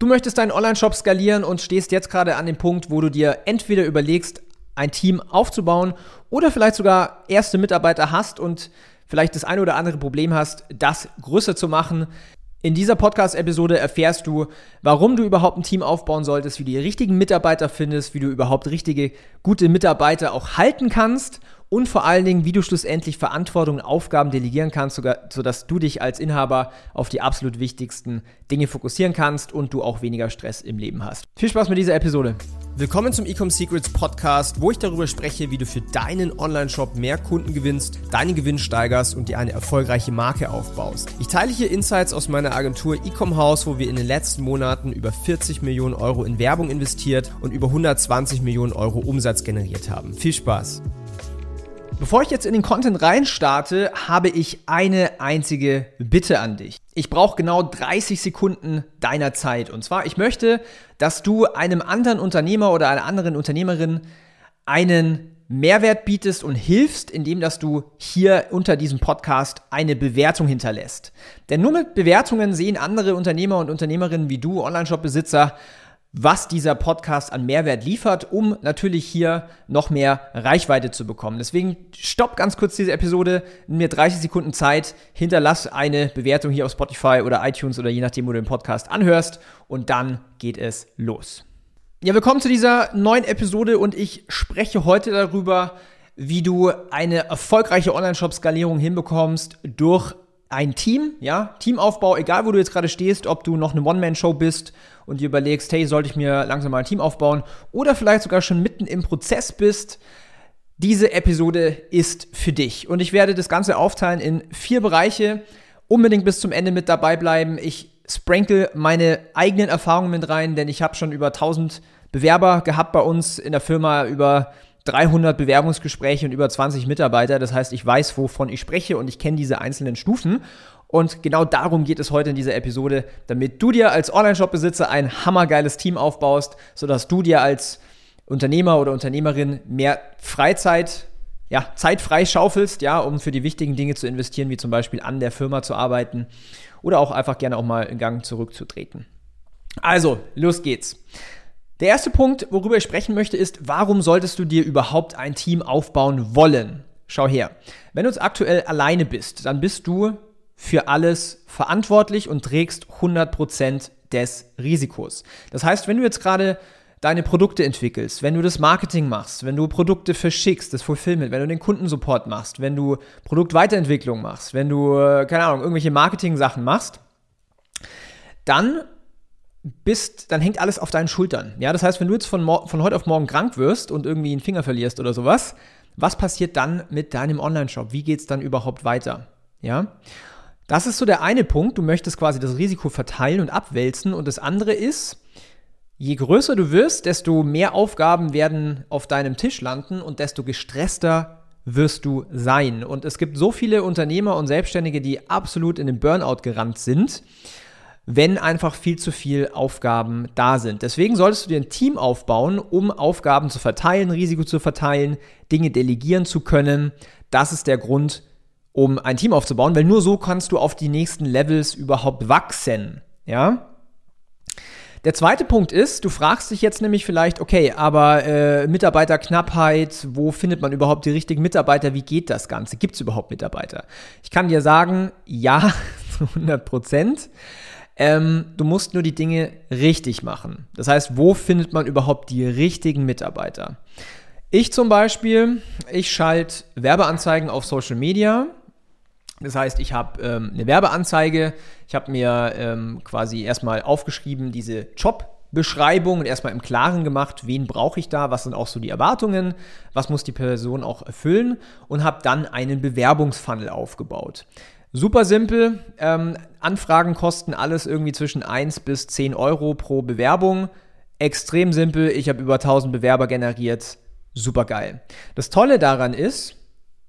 Du möchtest deinen Online-Shop skalieren und stehst jetzt gerade an dem Punkt, wo du dir entweder überlegst, ein Team aufzubauen oder vielleicht sogar erste Mitarbeiter hast und vielleicht das eine oder andere Problem hast, das größer zu machen. In dieser Podcast-Episode erfährst du, warum du überhaupt ein Team aufbauen solltest, wie du die richtigen Mitarbeiter findest, wie du überhaupt richtige, gute Mitarbeiter auch halten kannst und vor allen Dingen, wie du schlussendlich Verantwortung und Aufgaben delegieren kannst, sogar, sodass du dich als Inhaber auf die absolut wichtigsten Dinge fokussieren kannst und du auch weniger Stress im Leben hast. Viel Spaß mit dieser Episode. Willkommen zum Ecom Secrets Podcast, wo ich darüber spreche, wie du für deinen Online-Shop mehr Kunden gewinnst, deinen Gewinn steigerst und dir eine erfolgreiche Marke aufbaust. Ich teile hier Insights aus meiner Agentur Ecom House, wo wir in den letzten Monaten über 40 Millionen Euro in Werbung investiert und über 120 Millionen Euro Umsatz generiert haben. Viel Spaß! Bevor ich jetzt in den Content reinstarte, habe ich eine einzige Bitte an dich. Ich brauche genau 30 Sekunden deiner Zeit. Und zwar, ich möchte, dass du einem anderen Unternehmer oder einer anderen Unternehmerin einen Mehrwert bietest und hilfst, indem dass du hier unter diesem Podcast eine Bewertung hinterlässt. Denn nur mit Bewertungen sehen andere Unternehmer und Unternehmerinnen wie du, Online-Shop-Besitzer, was dieser Podcast an Mehrwert liefert, um natürlich hier noch mehr Reichweite zu bekommen. Deswegen stopp ganz kurz diese Episode, nimm mir 30 Sekunden Zeit, hinterlass eine Bewertung hier auf Spotify oder iTunes oder je nachdem, wo du den Podcast anhörst und dann geht es los. Ja, willkommen zu dieser neuen Episode und ich spreche heute darüber, wie du eine erfolgreiche Online-Shop-Skalierung hinbekommst durch ein Team, ja, Teamaufbau, egal wo du jetzt gerade stehst, ob du noch eine One-Man-Show bist und dir überlegst, hey, sollte ich mir langsam mal ein Team aufbauen oder vielleicht sogar schon mitten im Prozess bist, diese Episode ist für dich. Und ich werde das Ganze aufteilen in vier Bereiche. Unbedingt bis zum Ende mit dabei bleiben. Ich sprinkle meine eigenen Erfahrungen mit rein, denn ich habe schon über 1000 Bewerber gehabt bei uns in der Firma, über 300 Bewerbungsgespräche und über 20 Mitarbeiter. Das heißt, ich weiß, wovon ich spreche und ich kenne diese einzelnen Stufen. Und genau darum geht es heute in dieser Episode, damit du dir als Online-Shop-Besitzer ein hammergeiles Team aufbaust, sodass du dir als Unternehmer oder Unternehmerin mehr Freizeit, ja, Zeit frei schaufelst, ja, um für die wichtigen Dinge zu investieren, wie zum Beispiel an der Firma zu arbeiten oder auch einfach gerne auch mal in Gang zurückzutreten. Also, los geht's. Der erste Punkt, worüber ich sprechen möchte, ist, warum solltest du dir überhaupt ein Team aufbauen wollen? Schau her. Wenn du jetzt aktuell alleine bist, dann bist du für alles verantwortlich und trägst 100% des Risikos. Das heißt, wenn du jetzt gerade deine Produkte entwickelst, wenn du das Marketing machst, wenn du Produkte verschickst, das Fulfillment, wenn du den Kundensupport machst, wenn du Produktweiterentwicklung machst, wenn du, äh, keine Ahnung, irgendwelche Marketing-Sachen machst, dann bist, dann hängt alles auf deinen Schultern. Ja, das heißt, wenn du jetzt von, von heute auf morgen krank wirst und irgendwie einen Finger verlierst oder sowas, was passiert dann mit deinem Online-Shop? Wie geht es dann überhaupt weiter? Ja, das ist so der eine Punkt. Du möchtest quasi das Risiko verteilen und abwälzen. Und das andere ist, je größer du wirst, desto mehr Aufgaben werden auf deinem Tisch landen und desto gestresster wirst du sein. Und es gibt so viele Unternehmer und Selbstständige, die absolut in den Burnout gerannt sind wenn einfach viel zu viel Aufgaben da sind. Deswegen solltest du dir ein Team aufbauen, um Aufgaben zu verteilen, Risiko zu verteilen, Dinge delegieren zu können. Das ist der Grund, um ein Team aufzubauen, weil nur so kannst du auf die nächsten Levels überhaupt wachsen. Ja? Der zweite Punkt ist, du fragst dich jetzt nämlich vielleicht, okay, aber äh, Mitarbeiterknappheit, wo findet man überhaupt die richtigen Mitarbeiter? Wie geht das Ganze? Gibt es überhaupt Mitarbeiter? Ich kann dir sagen, ja, zu 100 Prozent. Ähm, du musst nur die Dinge richtig machen. Das heißt, wo findet man überhaupt die richtigen Mitarbeiter? Ich zum Beispiel, ich schalte Werbeanzeigen auf Social Media. Das heißt, ich habe ähm, eine Werbeanzeige, ich habe mir ähm, quasi erstmal aufgeschrieben, diese Jobbeschreibung und erstmal im Klaren gemacht, wen brauche ich da, was sind auch so die Erwartungen, was muss die Person auch erfüllen und habe dann einen Bewerbungsfunnel aufgebaut. Super simpel. Ähm, Anfragen kosten alles irgendwie zwischen 1 bis 10 Euro pro Bewerbung. Extrem simpel. Ich habe über 1000 Bewerber generiert. Super geil. Das Tolle daran ist,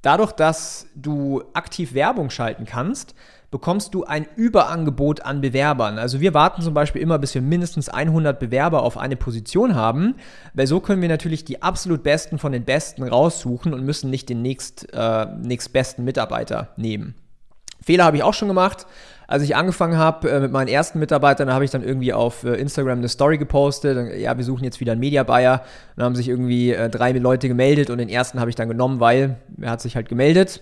dadurch, dass du aktiv Werbung schalten kannst, bekommst du ein Überangebot an Bewerbern. Also wir warten zum Beispiel immer, bis wir mindestens 100 Bewerber auf eine Position haben, weil so können wir natürlich die absolut Besten von den Besten raussuchen und müssen nicht den nächst, äh, nächstbesten Mitarbeiter nehmen. Fehler habe ich auch schon gemacht. Als ich angefangen habe äh, mit meinen ersten Mitarbeitern, da habe ich dann irgendwie auf äh, Instagram eine Story gepostet. Und, ja, wir suchen jetzt wieder einen Media Buyer. Dann haben sich irgendwie äh, drei Leute gemeldet und den ersten habe ich dann genommen, weil er hat sich halt gemeldet.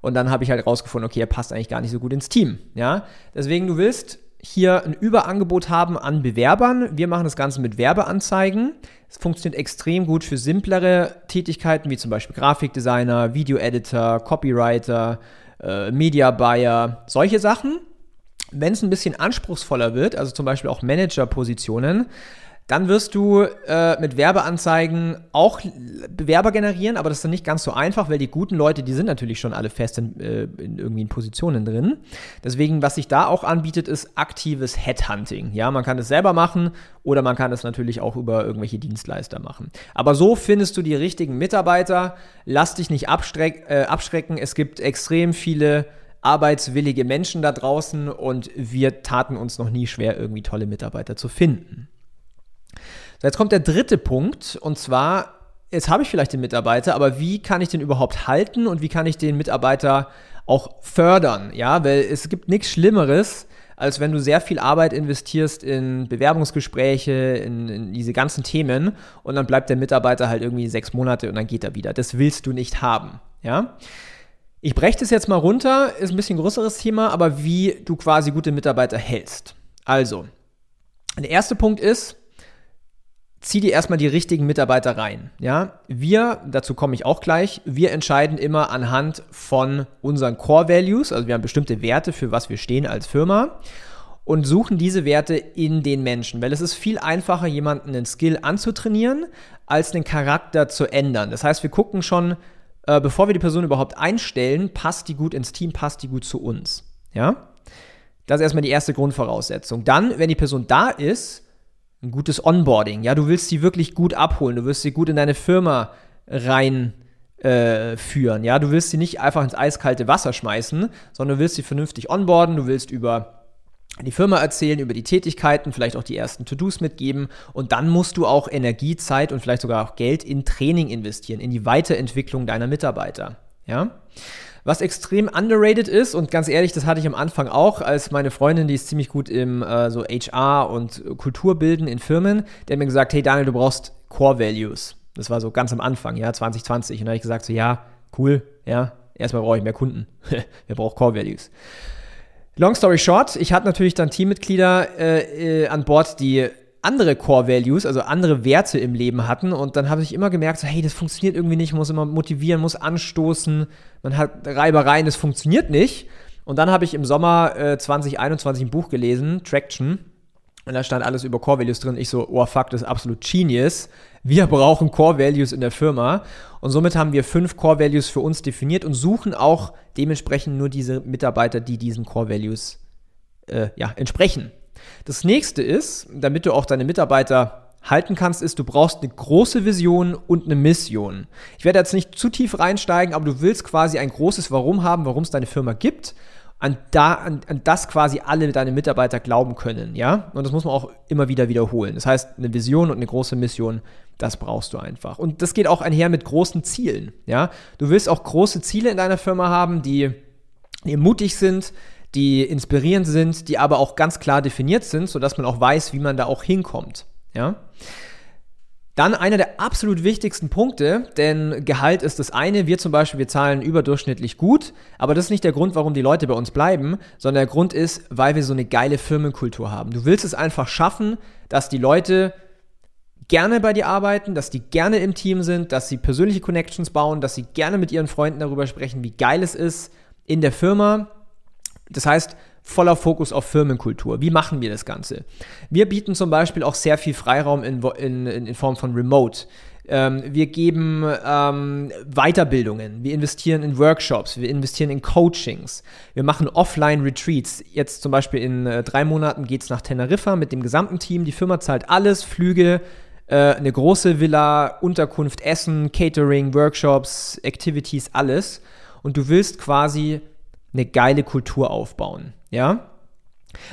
Und dann habe ich halt rausgefunden, okay, er passt eigentlich gar nicht so gut ins Team. Ja, deswegen du willst hier ein Überangebot haben an Bewerbern. Wir machen das Ganze mit Werbeanzeigen. Es funktioniert extrem gut für simplere Tätigkeiten wie zum Beispiel Grafikdesigner, Video-Editor, Copywriter, äh, Media Buyer, solche Sachen. Wenn es ein bisschen anspruchsvoller wird, also zum Beispiel auch Manager-Positionen, dann wirst du äh, mit Werbeanzeigen auch Bewerber generieren, aber das ist dann nicht ganz so einfach, weil die guten Leute, die sind natürlich schon alle fest in, äh, in irgendwie in Positionen drin. Deswegen, was sich da auch anbietet, ist aktives Headhunting. Ja, man kann es selber machen oder man kann es natürlich auch über irgendwelche Dienstleister machen. Aber so findest du die richtigen Mitarbeiter. Lass dich nicht abschreck, äh, abschrecken. Es gibt extrem viele arbeitswillige Menschen da draußen und wir taten uns noch nie schwer, irgendwie tolle Mitarbeiter zu finden. So, jetzt kommt der dritte Punkt und zwar, jetzt habe ich vielleicht den Mitarbeiter, aber wie kann ich den überhaupt halten und wie kann ich den Mitarbeiter auch fördern? Ja, weil es gibt nichts Schlimmeres, als wenn du sehr viel Arbeit investierst in Bewerbungsgespräche, in, in, diese ganzen Themen und dann bleibt der Mitarbeiter halt irgendwie sechs Monate und dann geht er wieder. Das willst du nicht haben. Ja. Ich breche das jetzt mal runter, ist ein bisschen größeres Thema, aber wie du quasi gute Mitarbeiter hältst. Also, der erste Punkt ist, zieh dir erstmal die richtigen Mitarbeiter rein. Ja, wir, dazu komme ich auch gleich, wir entscheiden immer anhand von unseren Core Values, also wir haben bestimmte Werte, für was wir stehen als Firma und suchen diese Werte in den Menschen, weil es ist viel einfacher, jemanden einen Skill anzutrainieren, als den Charakter zu ändern. Das heißt, wir gucken schon, äh, bevor wir die Person überhaupt einstellen, passt die gut ins Team, passt die gut zu uns. Ja, das ist erstmal die erste Grundvoraussetzung. Dann, wenn die Person da ist, ein gutes Onboarding. Ja, du willst sie wirklich gut abholen, du willst sie gut in deine Firma reinführen. Äh, ja, du willst sie nicht einfach ins eiskalte Wasser schmeißen, sondern du willst sie vernünftig onboarden, du willst über die Firma erzählen, über die Tätigkeiten, vielleicht auch die ersten To-Dos mitgeben und dann musst du auch Energie, Zeit und vielleicht sogar auch Geld in Training investieren, in die Weiterentwicklung deiner Mitarbeiter. Ja? Was extrem underrated ist, und ganz ehrlich, das hatte ich am Anfang auch, als meine Freundin, die ist ziemlich gut im äh, so HR und Kulturbilden in Firmen, der hat mir gesagt, hey Daniel, du brauchst Core Values. Das war so ganz am Anfang, ja, 2020. Und da habe ich gesagt, so ja, cool, ja, erstmal brauche ich mehr Kunden. Wer braucht Core Values? Long story short, ich hatte natürlich dann Teammitglieder äh, äh, an Bord, die andere Core Values, also andere Werte im Leben hatten. Und dann habe ich immer gemerkt, so, hey, das funktioniert irgendwie nicht, muss immer motivieren, muss anstoßen, man hat Reibereien, das funktioniert nicht. Und dann habe ich im Sommer äh, 2021 ein Buch gelesen, Traction. Und da stand alles über Core Values drin. Ich so, oh fuck, das ist absolut genius. Wir brauchen Core Values in der Firma. Und somit haben wir fünf Core Values für uns definiert und suchen auch dementsprechend nur diese Mitarbeiter, die diesen Core Values äh, ja, entsprechen. Das nächste ist, damit du auch deine Mitarbeiter halten kannst, ist, du brauchst eine große Vision und eine Mission. Ich werde jetzt nicht zu tief reinsteigen, aber du willst quasi ein großes Warum haben, warum es deine Firma gibt, an, da, an, an das quasi alle deine Mitarbeiter glauben können, ja? Und das muss man auch immer wieder wiederholen. Das heißt, eine Vision und eine große Mission, das brauchst du einfach. Und das geht auch einher mit großen Zielen, ja? Du willst auch große Ziele in deiner Firma haben, die, die mutig sind, die inspirierend sind, die aber auch ganz klar definiert sind, sodass man auch weiß, wie man da auch hinkommt. Ja? Dann einer der absolut wichtigsten Punkte, denn Gehalt ist das eine. Wir zum Beispiel, wir zahlen überdurchschnittlich gut, aber das ist nicht der Grund, warum die Leute bei uns bleiben, sondern der Grund ist, weil wir so eine geile Firmenkultur haben. Du willst es einfach schaffen, dass die Leute gerne bei dir arbeiten, dass die gerne im Team sind, dass sie persönliche Connections bauen, dass sie gerne mit ihren Freunden darüber sprechen, wie geil es ist in der Firma das heißt, voller Fokus auf Firmenkultur. Wie machen wir das Ganze? Wir bieten zum Beispiel auch sehr viel Freiraum in, in, in Form von Remote. Ähm, wir geben ähm, Weiterbildungen, wir investieren in Workshops, wir investieren in Coachings, wir machen Offline-Retreats. Jetzt zum Beispiel in äh, drei Monaten geht es nach Teneriffa mit dem gesamten Team. Die Firma zahlt alles, Flüge, äh, eine große Villa, Unterkunft, Essen, Catering, Workshops, Activities, alles. Und du willst quasi eine geile Kultur aufbauen. Ja?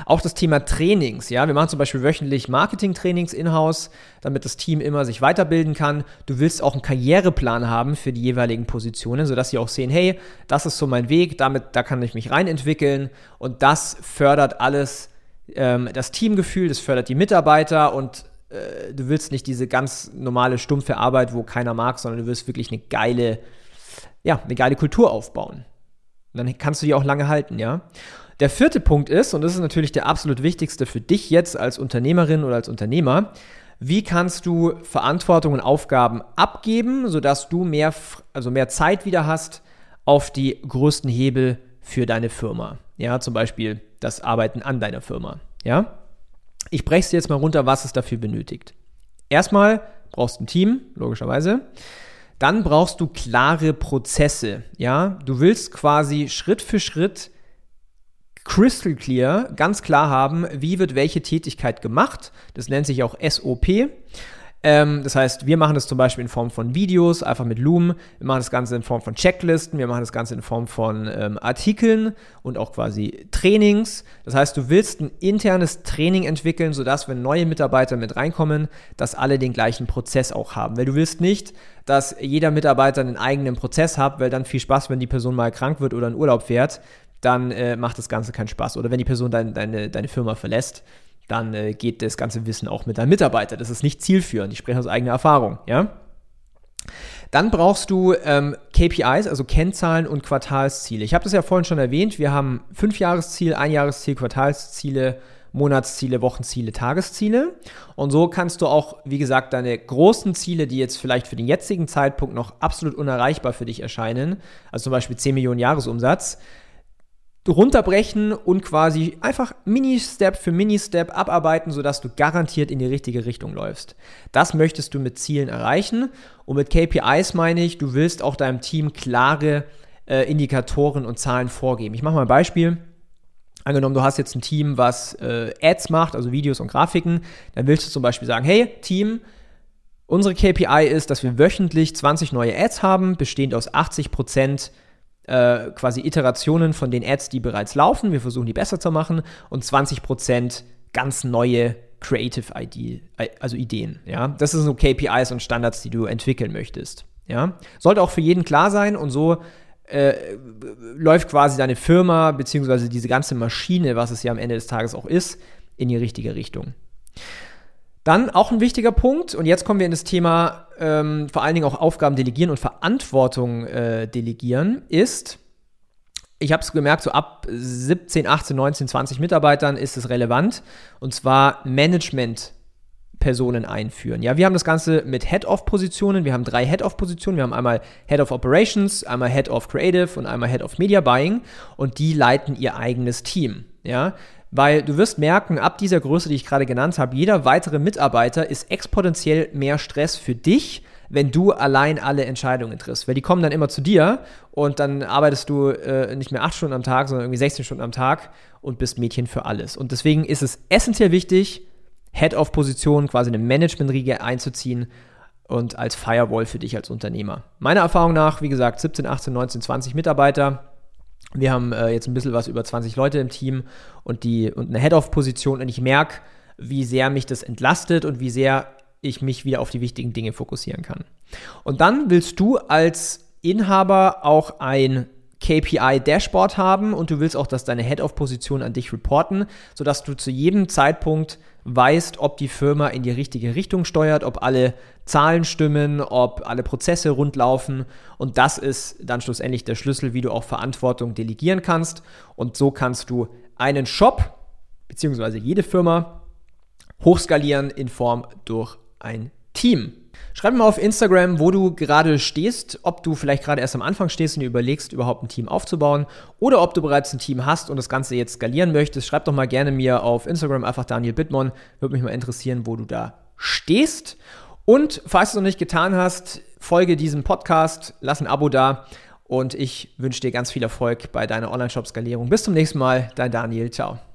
Auch das Thema Trainings, ja, wir machen zum Beispiel wöchentlich Marketing-Trainings in-house, damit das Team immer sich weiterbilden kann. Du willst auch einen Karriereplan haben für die jeweiligen Positionen, sodass sie auch sehen, hey, das ist so mein Weg, damit, da kann ich mich reinentwickeln und das fördert alles ähm, das Teamgefühl, das fördert die Mitarbeiter und äh, du willst nicht diese ganz normale stumpfe Arbeit, wo keiner mag, sondern du willst wirklich eine geile, ja, eine geile Kultur aufbauen. Und dann kannst du die auch lange halten, ja. Der vierte Punkt ist, und das ist natürlich der absolut wichtigste für dich jetzt als Unternehmerin oder als Unternehmer, wie kannst du Verantwortung und Aufgaben abgeben, sodass du mehr, also mehr Zeit wieder hast auf die größten Hebel für deine Firma. Ja, zum Beispiel das Arbeiten an deiner Firma. Ja, ich breche es jetzt mal runter, was es dafür benötigt. Erstmal brauchst du ein Team, logischerweise. Dann brauchst du klare Prozesse. Ja, du willst quasi Schritt für Schritt crystal clear, ganz klar haben, wie wird welche Tätigkeit gemacht. Das nennt sich auch SOP. Ähm, das heißt, wir machen das zum Beispiel in Form von Videos, einfach mit Loom. Wir machen das Ganze in Form von Checklisten. Wir machen das Ganze in Form von ähm, Artikeln und auch quasi Trainings. Das heißt, du willst ein internes Training entwickeln, sodass, wenn neue Mitarbeiter mit reinkommen, dass alle den gleichen Prozess auch haben. Weil du willst nicht, dass jeder Mitarbeiter einen eigenen Prozess hat, weil dann viel Spaß, wenn die Person mal krank wird oder in Urlaub fährt, dann äh, macht das Ganze keinen Spaß. Oder wenn die Person dein, deine, deine Firma verlässt, dann äh, geht das ganze Wissen auch mit deinem Mitarbeiter. Das ist nicht zielführend. Ich spreche aus eigener Erfahrung, ja. Dann brauchst du ähm, KPIs, also Kennzahlen und Quartalsziele. Ich habe das ja vorhin schon erwähnt. Wir haben Fünfjahresziel, Einjahresziel, Quartalsziele, Monatsziele, Wochenziele, Tagesziele. Und so kannst du auch, wie gesagt, deine großen Ziele, die jetzt vielleicht für den jetzigen Zeitpunkt noch absolut unerreichbar für dich erscheinen, also zum Beispiel 10 Millionen Jahresumsatz, runterbrechen und quasi einfach Mini-Step für Mini-Step abarbeiten, sodass du garantiert in die richtige Richtung läufst. Das möchtest du mit Zielen erreichen. Und mit KPIs meine ich, du willst auch deinem Team klare äh, Indikatoren und Zahlen vorgeben. Ich mache mal ein Beispiel. Angenommen, du hast jetzt ein Team, was äh, Ads macht, also Videos und Grafiken, dann willst du zum Beispiel sagen, hey Team, unsere KPI ist, dass wir wöchentlich 20 neue Ads haben, bestehend aus 80 Prozent äh, quasi Iterationen von den Ads, die bereits laufen. Wir versuchen die besser zu machen und 20% ganz neue Creative ID, also Ideen. Ja, das sind so KPIs und Standards, die du entwickeln möchtest. Ja, sollte auch für jeden klar sein und so äh, läuft quasi deine Firma beziehungsweise diese ganze Maschine, was es ja am Ende des Tages auch ist, in die richtige Richtung. Dann auch ein wichtiger Punkt, und jetzt kommen wir in das Thema ähm, vor allen Dingen auch Aufgaben delegieren und Verantwortung äh, delegieren, ist, ich habe es gemerkt, so ab 17, 18, 19, 20 Mitarbeitern ist es relevant, und zwar Management. Personen einführen. Ja, wir haben das Ganze mit Head-of-Positionen. Wir haben drei Head-of-Positionen. Wir haben einmal Head of Operations, einmal Head of Creative und einmal Head of Media Buying und die leiten ihr eigenes Team. Ja, weil du wirst merken, ab dieser Größe, die ich gerade genannt habe, jeder weitere Mitarbeiter ist exponentiell mehr Stress für dich, wenn du allein alle Entscheidungen triffst. Weil die kommen dann immer zu dir und dann arbeitest du äh, nicht mehr acht Stunden am Tag, sondern irgendwie 16 Stunden am Tag und bist Mädchen für alles. Und deswegen ist es essentiell wichtig, Head-of-Position, quasi eine Management-Riege einzuziehen und als Firewall für dich als Unternehmer. Meiner Erfahrung nach, wie gesagt, 17, 18, 19, 20 Mitarbeiter wir haben äh, jetzt ein bisschen was über 20 Leute im Team und, die, und eine Head-Off-Position und ich merke, wie sehr mich das entlastet und wie sehr ich mich wieder auf die wichtigen Dinge fokussieren kann. Und dann willst du als Inhaber auch ein KPI-Dashboard haben und du willst auch, dass deine Head-Off-Position an dich reporten, sodass du zu jedem Zeitpunkt weißt, ob die Firma in die richtige Richtung steuert, ob alle Zahlen stimmen, ob alle Prozesse rund laufen. Und das ist dann schlussendlich der Schlüssel, wie du auch Verantwortung delegieren kannst. Und so kannst du einen Shop, beziehungsweise jede Firma, hochskalieren in Form durch ein Team. Schreib mir mal auf Instagram, wo du gerade stehst, ob du vielleicht gerade erst am Anfang stehst und dir überlegst, überhaupt ein Team aufzubauen oder ob du bereits ein Team hast und das Ganze jetzt skalieren möchtest. Schreib doch mal gerne mir auf Instagram einfach Daniel Bittmann. Würde mich mal interessieren, wo du da stehst. Und falls du es noch nicht getan hast, folge diesem Podcast, lass ein Abo da und ich wünsche dir ganz viel Erfolg bei deiner Online-Shop-Skalierung. Bis zum nächsten Mal, dein Daniel. Ciao.